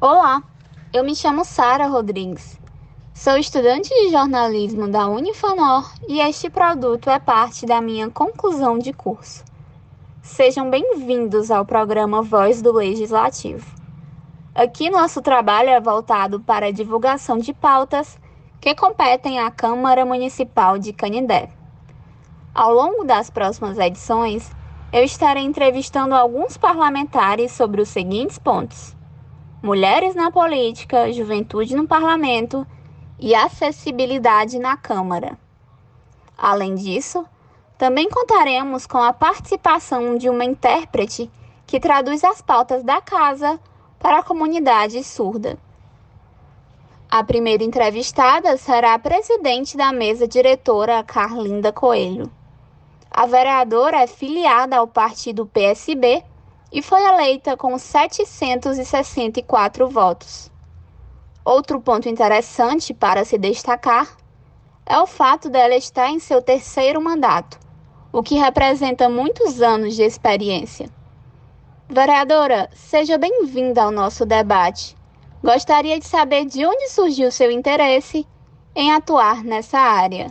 Olá, eu me chamo Sara Rodrigues. Sou estudante de jornalismo da Unifanor e este produto é parte da minha conclusão de curso. Sejam bem-vindos ao programa Voz do Legislativo. Aqui nosso trabalho é voltado para a divulgação de pautas que competem à Câmara Municipal de Canindé. Ao longo das próximas edições, eu estarei entrevistando alguns parlamentares sobre os seguintes pontos: mulheres na política, juventude no parlamento e acessibilidade na Câmara. Além disso, também contaremos com a participação de uma intérprete que traduz as pautas da casa para a comunidade surda. A primeira entrevistada será a presidente da mesa diretora, Carlinda Coelho. A vereadora é filiada ao partido PSB e foi eleita com 764 votos. Outro ponto interessante para se destacar é o fato dela estar em seu terceiro mandato, o que representa muitos anos de experiência. Vereadora, seja bem-vinda ao nosso debate. Gostaria de saber de onde surgiu seu interesse em atuar nessa área.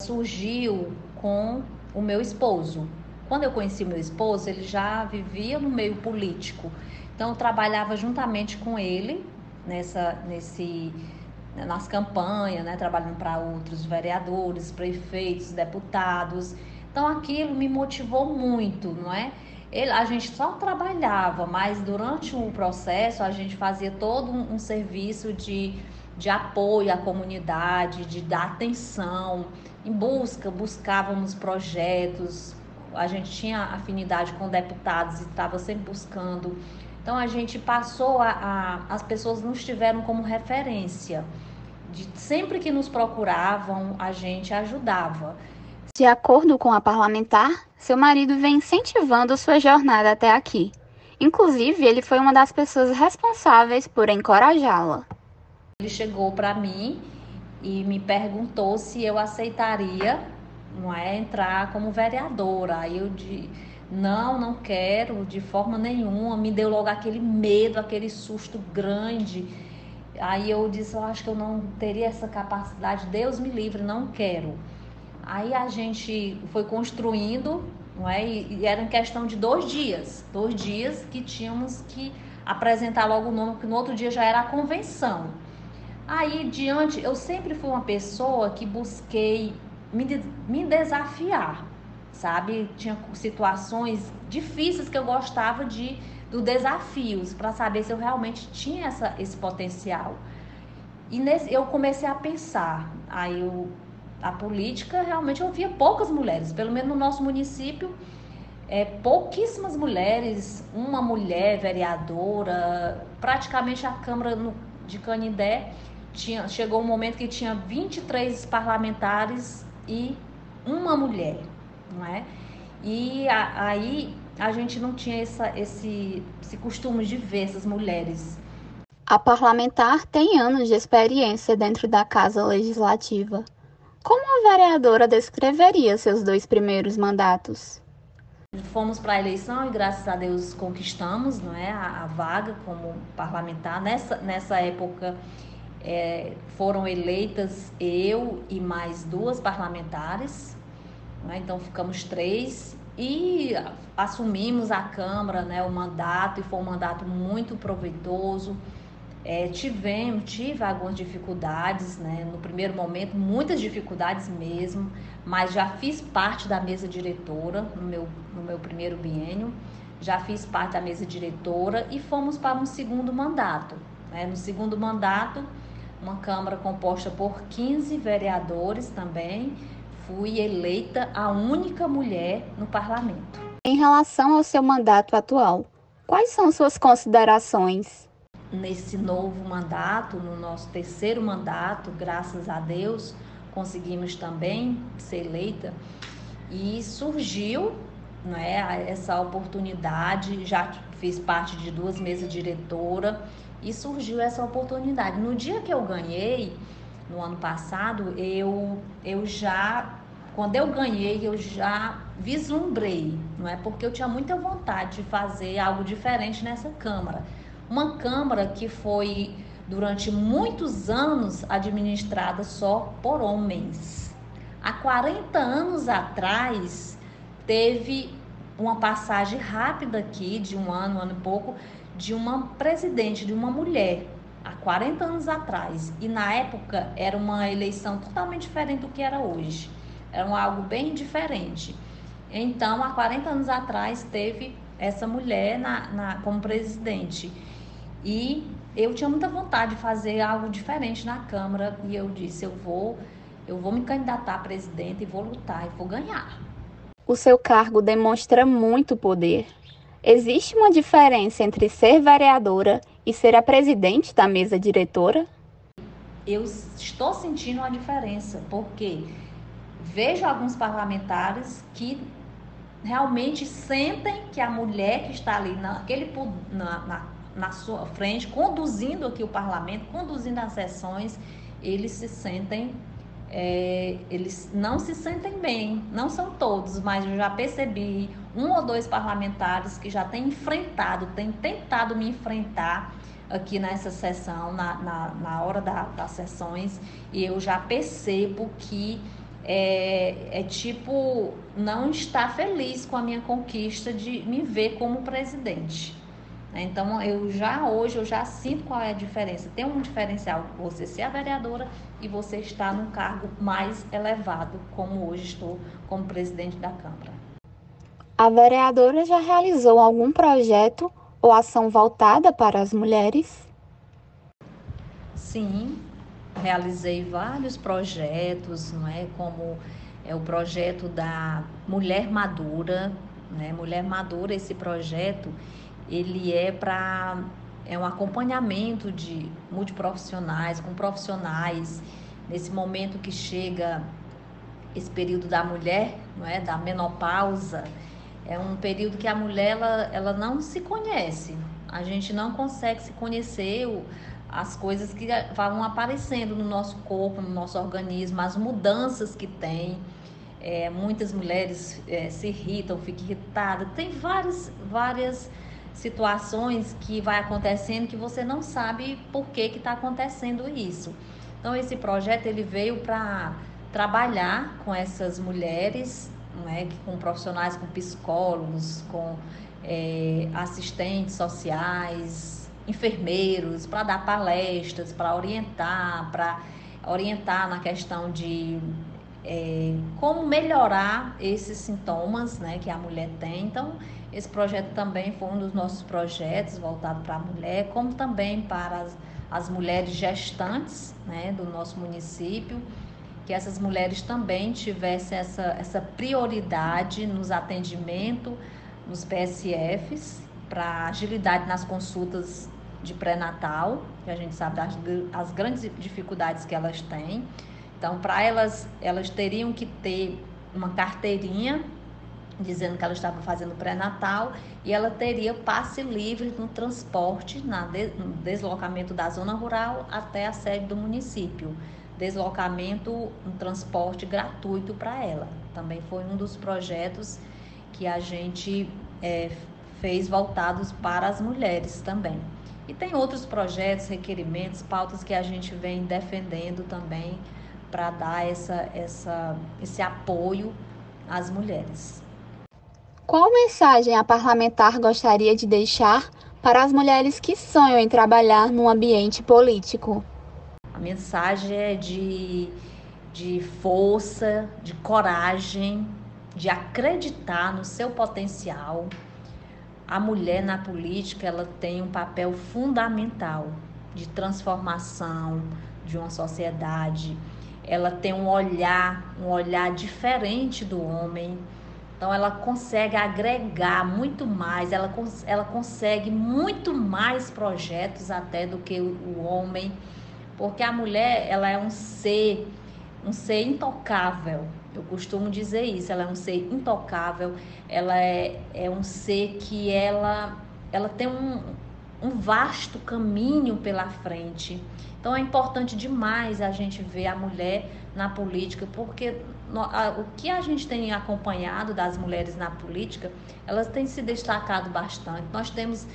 Surgiu com o meu esposo. Quando eu conheci meu esposo, ele já vivia no meio político. Então eu trabalhava juntamente com ele nessa nesse nas campanhas, né, trabalhando para outros vereadores, prefeitos, deputados. Então aquilo me motivou muito, não é? Ele, a gente só trabalhava, mas durante o processo a gente fazia todo um, um serviço de, de apoio à comunidade, de dar atenção, em busca, buscávamos projetos, a gente tinha afinidade com deputados e estava sempre buscando. Então a gente passou a, a, as pessoas nos tiveram como referência. De, sempre que nos procuravam, a gente ajudava. De acordo com a parlamentar, seu marido vem incentivando sua jornada até aqui. Inclusive, ele foi uma das pessoas responsáveis por encorajá-la. Ele chegou para mim e me perguntou se eu aceitaria não é entrar como vereadora. Aí eu disse, não, não quero de forma nenhuma. Me deu logo aquele medo, aquele susto grande. Aí eu disse, eu acho que eu não teria essa capacidade. Deus me livre, não quero. Aí a gente foi construindo, não é? E era em questão de dois dias, dois dias que tínhamos que apresentar logo o nome, porque no outro dia já era a convenção. Aí, diante, eu sempre fui uma pessoa que busquei me, me desafiar, sabe? Tinha situações difíceis que eu gostava de do desafios para saber se eu realmente tinha essa, esse potencial. E nesse, eu comecei a pensar, aí eu, a política realmente eu via poucas mulheres, pelo menos no nosso município, é, pouquíssimas mulheres, uma mulher vereadora, praticamente a Câmara no, de Canindé tinha, chegou um momento que tinha 23 parlamentares e uma mulher, não é? E a, aí a gente não tinha essa, esse, esse costume de ver essas mulheres. A parlamentar tem anos de experiência dentro da Casa Legislativa. Como a vereadora descreveria seus dois primeiros mandatos? Fomos para a eleição e graças a Deus conquistamos não é, a, a vaga como parlamentar. Nessa, nessa época é, foram eleitas eu e mais duas parlamentares, né? então ficamos três e assumimos a Câmara, né, o mandato, e foi um mandato muito proveitoso. É, tivemos, tive algumas dificuldades, né, no primeiro momento, muitas dificuldades mesmo, mas já fiz parte da mesa diretora no meu, no meu primeiro biênio, já fiz parte da mesa diretora e fomos para um segundo mandato. Né? No segundo mandato, uma Câmara composta por 15 vereadores também. Fui eleita a única mulher no parlamento. Em relação ao seu mandato atual, quais são suas considerações? Nesse novo mandato, no nosso terceiro mandato, graças a Deus, conseguimos também ser eleita e surgiu não é, essa oportunidade. Já fiz parte de duas mesas diretora e surgiu essa oportunidade. No dia que eu ganhei, no ano passado, eu, eu já, quando eu ganhei, eu já vislumbrei, não é? Porque eu tinha muita vontade de fazer algo diferente nessa Câmara. Uma Câmara que foi durante muitos anos administrada só por homens. Há 40 anos atrás, teve uma passagem rápida aqui, de um ano, um ano e pouco, de uma presidente, de uma mulher, há 40 anos atrás. E na época era uma eleição totalmente diferente do que era hoje. Era algo bem diferente. Então, há 40 anos atrás, teve essa mulher na, na, como presidente. E eu tinha muita vontade de fazer algo diferente na Câmara. E eu disse: eu vou, eu vou me candidatar a presidente e vou lutar e vou ganhar. O seu cargo demonstra muito poder. Existe uma diferença entre ser vereadora e ser a presidente da mesa diretora? Eu estou sentindo uma diferença, porque vejo alguns parlamentares que realmente sentem que a mulher que está ali naquele, na, na, na sua frente, conduzindo aqui o parlamento, conduzindo as sessões, eles se sentem é, eles não se sentem bem, não são todos, mas eu já percebi um ou dois parlamentares que já têm enfrentado, têm tentado me enfrentar aqui nessa sessão, na, na, na hora da, das sessões, e eu já percebo que é, é, tipo não estar feliz com a minha conquista de me ver como presidente. Então eu já hoje eu já sinto qual é a diferença. Tem um diferencial você ser a vereadora e você estar num cargo mais elevado, como hoje estou como presidente da Câmara. A vereadora já realizou algum projeto ou ação voltada para as mulheres? Sim, realizei vários projetos, não é? Como é o projeto da Mulher Madura, né? Mulher Madura, esse projeto, ele é para é um acompanhamento de multiprofissionais, com profissionais, nesse momento que chega esse período da mulher, não é, da menopausa, é um período que a mulher ela, ela não se conhece. A gente não consegue se conhecer o, as coisas que vão aparecendo no nosso corpo, no nosso organismo, as mudanças que tem. É, muitas mulheres é, se irritam, ficam irritadas. Tem várias, várias situações que vai acontecendo que você não sabe por que está acontecendo isso. Então esse projeto ele veio para trabalhar com essas mulheres, é, com profissionais, com psicólogos, com é, assistentes sociais, enfermeiros, para dar palestras, para orientar, para orientar na questão de é, como melhorar esses sintomas né, que a mulher tem. Então, esse projeto também foi um dos nossos projetos voltado para a mulher, como também para as, as mulheres gestantes né, do nosso município, que essas mulheres também tivessem essa, essa prioridade nos atendimentos nos PSFs, para agilidade nas consultas de pré-natal, que a gente sabe das as grandes dificuldades que elas têm. Então, para elas, elas teriam que ter uma carteirinha dizendo que ela estava fazendo pré-natal e ela teria passe livre no transporte, na de, no deslocamento da zona rural até a sede do município. Deslocamento, um transporte gratuito para ela. Também foi um dos projetos que a gente é, fez voltados para as mulheres também. E tem outros projetos, requerimentos, pautas que a gente vem defendendo também para dar essa, essa, esse apoio às mulheres. Qual mensagem a parlamentar gostaria de deixar para as mulheres que sonham em trabalhar no ambiente político? A mensagem é de, de força, de coragem, de acreditar no seu potencial. A mulher na política ela tem um papel fundamental de transformação de uma sociedade. Ela tem um olhar, um olhar diferente do homem então ela consegue agregar muito mais, ela, ela consegue muito mais projetos até do que o, o homem, porque a mulher ela é um ser, um ser intocável. Eu costumo dizer isso, ela é um ser intocável, ela é, é um ser que ela, ela tem um, um vasto caminho pela frente. Então é importante demais a gente ver a mulher na política, porque o que a gente tem acompanhado das mulheres na política, elas têm se destacado bastante. Nós temos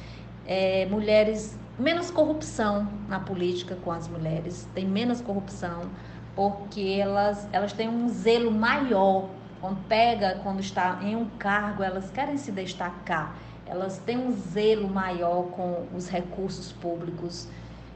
é, mulheres menos corrupção na política com as mulheres, tem menos corrupção porque elas, elas têm um zelo maior. Quando pega, quando está em um cargo, elas querem se destacar, elas têm um zelo maior com os recursos públicos.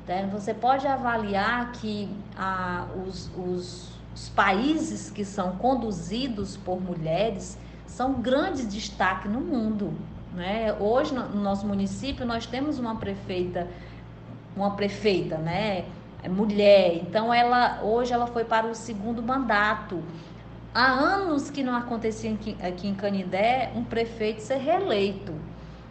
Né? Você pode avaliar que ah, os, os, os países que são conduzidos por mulheres são grandes destaque no mundo. Né? Hoje, no, no nosso município, nós temos uma prefeita, uma prefeita, né? É mulher. Então, ela hoje ela foi para o segundo mandato. Há anos que não acontecia aqui, aqui em Canindé um prefeito ser reeleito.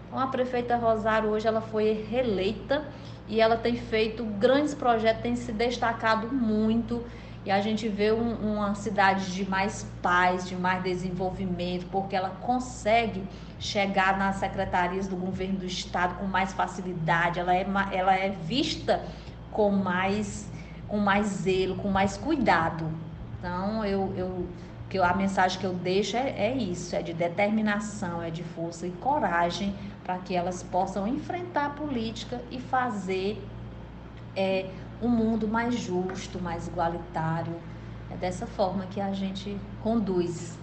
Então, a prefeita Rosário hoje ela foi reeleita e ela tem feito grandes projetos, tem se destacado muito e a gente vê um, uma cidade de mais paz, de mais desenvolvimento, porque ela consegue chegar nas secretarias do governo do estado com mais facilidade, ela é, ela é vista com mais, com mais zelo, com mais cuidado. Então, eu, eu, que a mensagem que eu deixo é, é isso, é de determinação, é de força e coragem para que elas possam enfrentar a política e fazer é, um mundo mais justo, mais igualitário. É dessa forma que a gente conduz.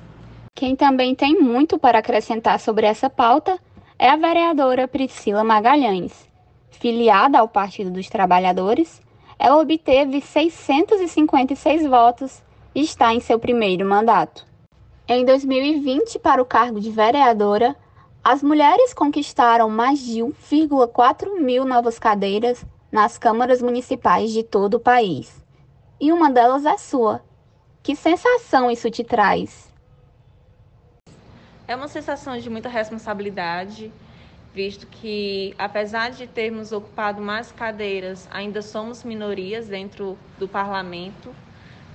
Quem também tem muito para acrescentar sobre essa pauta é a vereadora Priscila Magalhães. Filiada ao Partido dos Trabalhadores, ela obteve 656 votos e está em seu primeiro mandato. Em 2020, para o cargo de vereadora, as mulheres conquistaram mais de 1,4 mil novas cadeiras nas câmaras municipais de todo o país. E uma delas é sua. Que sensação isso te traz? É uma sensação de muita responsabilidade, visto que, apesar de termos ocupado mais cadeiras, ainda somos minorias dentro do parlamento.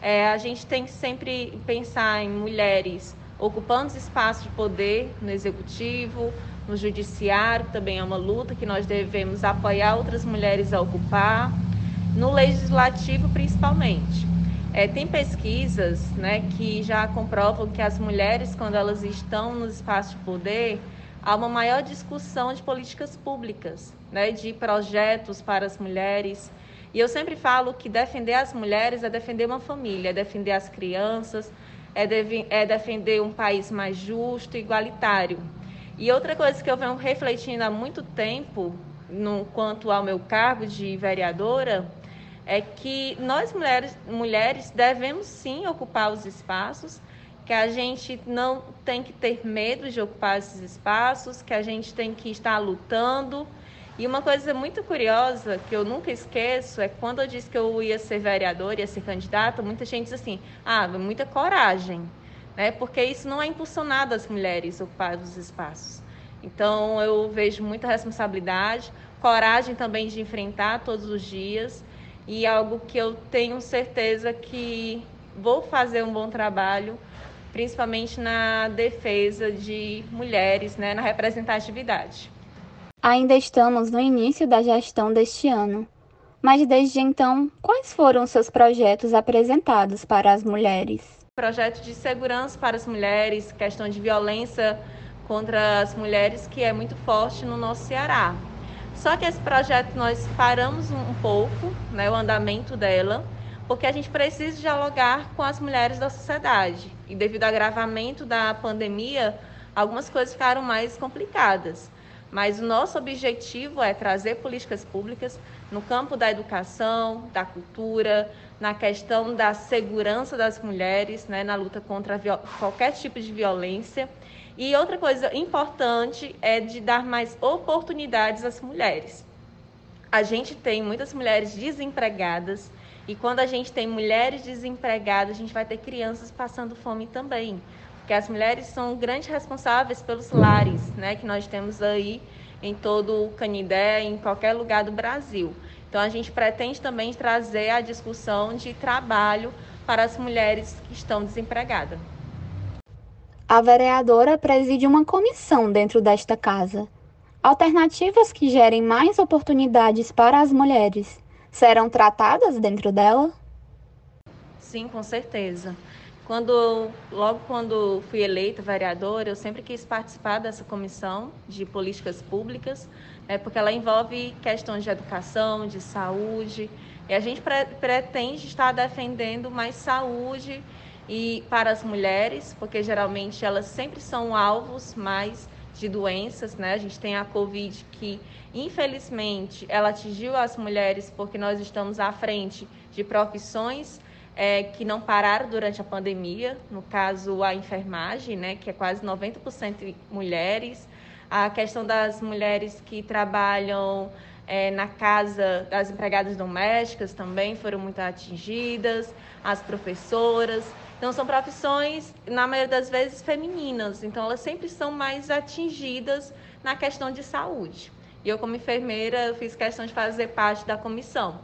É, a gente tem que sempre pensar em mulheres ocupando espaços de poder no executivo, no judiciário, também é uma luta que nós devemos apoiar outras mulheres a ocupar, no legislativo principalmente. É, tem pesquisas né, que já comprovam que as mulheres, quando elas estão nos espaços de poder, há uma maior discussão de políticas públicas, né, de projetos para as mulheres. E eu sempre falo que defender as mulheres é defender uma família, é defender as crianças, é, de, é defender um país mais justo e igualitário. E outra coisa que eu venho refletindo há muito tempo, no quanto ao meu cargo de vereadora, é que nós mulheres, mulheres devemos sim ocupar os espaços, que a gente não tem que ter medo de ocupar esses espaços, que a gente tem que estar lutando. E uma coisa muito curiosa que eu nunca esqueço é quando eu disse que eu ia ser vereadora, ia ser candidata, muita gente diz assim: ah, muita coragem né? porque isso não é impulsionado as mulheres ocuparem os espaços. Então, eu vejo muita responsabilidade, coragem também de enfrentar todos os dias e algo que eu tenho certeza que vou fazer um bom trabalho, principalmente na defesa de mulheres, né, na representatividade. Ainda estamos no início da gestão deste ano, mas desde então, quais foram seus projetos apresentados para as mulheres? Projeto de segurança para as mulheres, questão de violência contra as mulheres, que é muito forte no nosso Ceará. Só que esse projeto nós paramos um pouco, né, o andamento dela, porque a gente precisa dialogar com as mulheres da sociedade. E devido ao agravamento da pandemia, algumas coisas ficaram mais complicadas. Mas o nosso objetivo é trazer políticas públicas no campo da educação, da cultura, na questão da segurança das mulheres, né, na luta contra qualquer tipo de violência. E outra coisa importante é de dar mais oportunidades às mulheres. A gente tem muitas mulheres desempregadas e quando a gente tem mulheres desempregadas, a gente vai ter crianças passando fome também. Porque as mulheres são grandes responsáveis pelos lares, né, que nós temos aí em todo o Canindé, em qualquer lugar do Brasil. Então, a gente pretende também trazer a discussão de trabalho para as mulheres que estão desempregadas. A vereadora preside uma comissão dentro desta casa. Alternativas que gerem mais oportunidades para as mulheres serão tratadas dentro dela? Sim, com certeza. Quando, logo quando fui eleita vereadora, eu sempre quis participar dessa comissão de políticas públicas, né, porque ela envolve questões de educação, de saúde, e a gente pre pretende estar defendendo mais saúde e para as mulheres, porque geralmente elas sempre são alvos mais de doenças, né? A gente tem a Covid que, infelizmente, ela atingiu as mulheres porque nós estamos à frente de profissões é, que não pararam durante a pandemia, no caso a enfermagem, né, que é quase 90% mulheres, a questão das mulheres que trabalham é, na casa das empregadas domésticas também foram muito atingidas, as professoras. Então, são profissões, na maioria das vezes, femininas. Então, elas sempre são mais atingidas na questão de saúde. E eu, como enfermeira, fiz questão de fazer parte da comissão.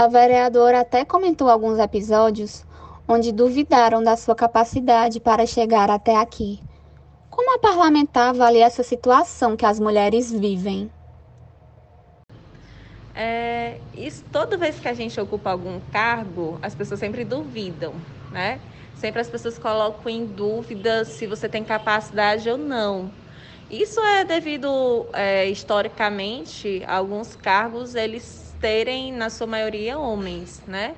A vereadora até comentou alguns episódios onde duvidaram da sua capacidade para chegar até aqui. Como a parlamentar avalia essa situação que as mulheres vivem? É, isso, toda vez que a gente ocupa algum cargo, as pessoas sempre duvidam, né? Sempre as pessoas colocam em dúvida se você tem capacidade ou não. Isso é devido, é, historicamente, alguns cargos eles terem, na sua maioria, homens, né?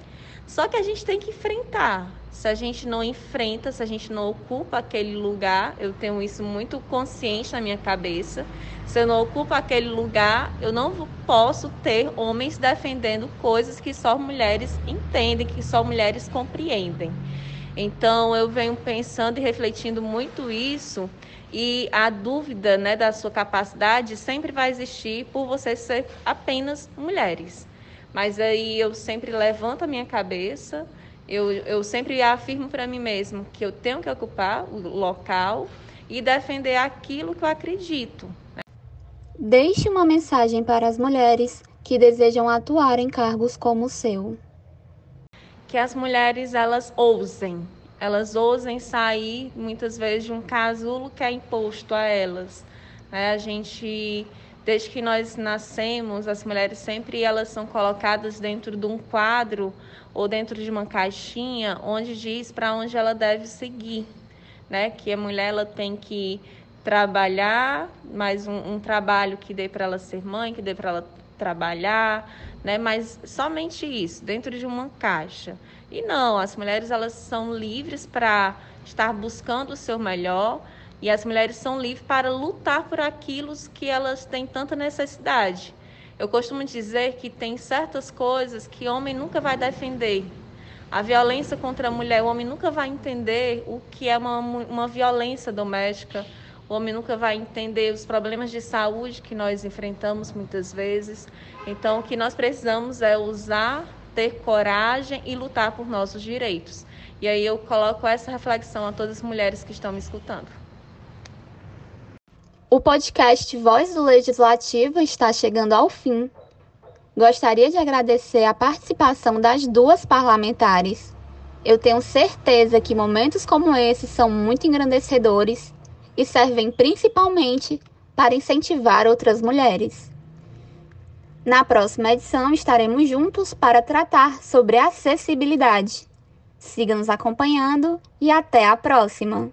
Só que a gente tem que enfrentar. Se a gente não enfrenta, se a gente não ocupa aquele lugar, eu tenho isso muito consciente na minha cabeça. Se eu não ocupo aquele lugar, eu não posso ter homens defendendo coisas que só mulheres entendem, que só mulheres compreendem. Então, eu venho pensando e refletindo muito isso e a dúvida né, da sua capacidade sempre vai existir por você ser apenas mulheres. Mas aí eu sempre levanto a minha cabeça, eu, eu sempre afirmo para mim mesmo que eu tenho que ocupar o local e defender aquilo que eu acredito. Né? Deixe uma mensagem para as mulheres que desejam atuar em cargos como o seu. Que as mulheres elas ousem, elas ousem sair muitas vezes de um casulo que é imposto a elas. Né? A gente, desde que nós nascemos, as mulheres sempre elas são colocadas dentro de um quadro ou dentro de uma caixinha onde diz para onde ela deve seguir, né? Que a mulher ela tem que trabalhar, mais um, um trabalho que dê para ela ser mãe, que dê para ela trabalhar, né? Mas somente isso, dentro de uma caixa. E não, as mulheres elas são livres para estar buscando o seu melhor e as mulheres são livres para lutar por aquilo que elas têm tanta necessidade. Eu costumo dizer que tem certas coisas que homem nunca vai defender. A violência contra a mulher, o homem nunca vai entender o que é uma, uma violência doméstica. O homem nunca vai entender os problemas de saúde que nós enfrentamos muitas vezes. Então, o que nós precisamos é usar ter coragem e lutar por nossos direitos. E aí eu coloco essa reflexão a todas as mulheres que estão me escutando. O podcast Voz do Legislativo está chegando ao fim. Gostaria de agradecer a participação das duas parlamentares. Eu tenho certeza que momentos como esse são muito engrandecedores e servem principalmente para incentivar outras mulheres. Na próxima edição estaremos juntos para tratar sobre acessibilidade. Siga nos acompanhando e até a próxima!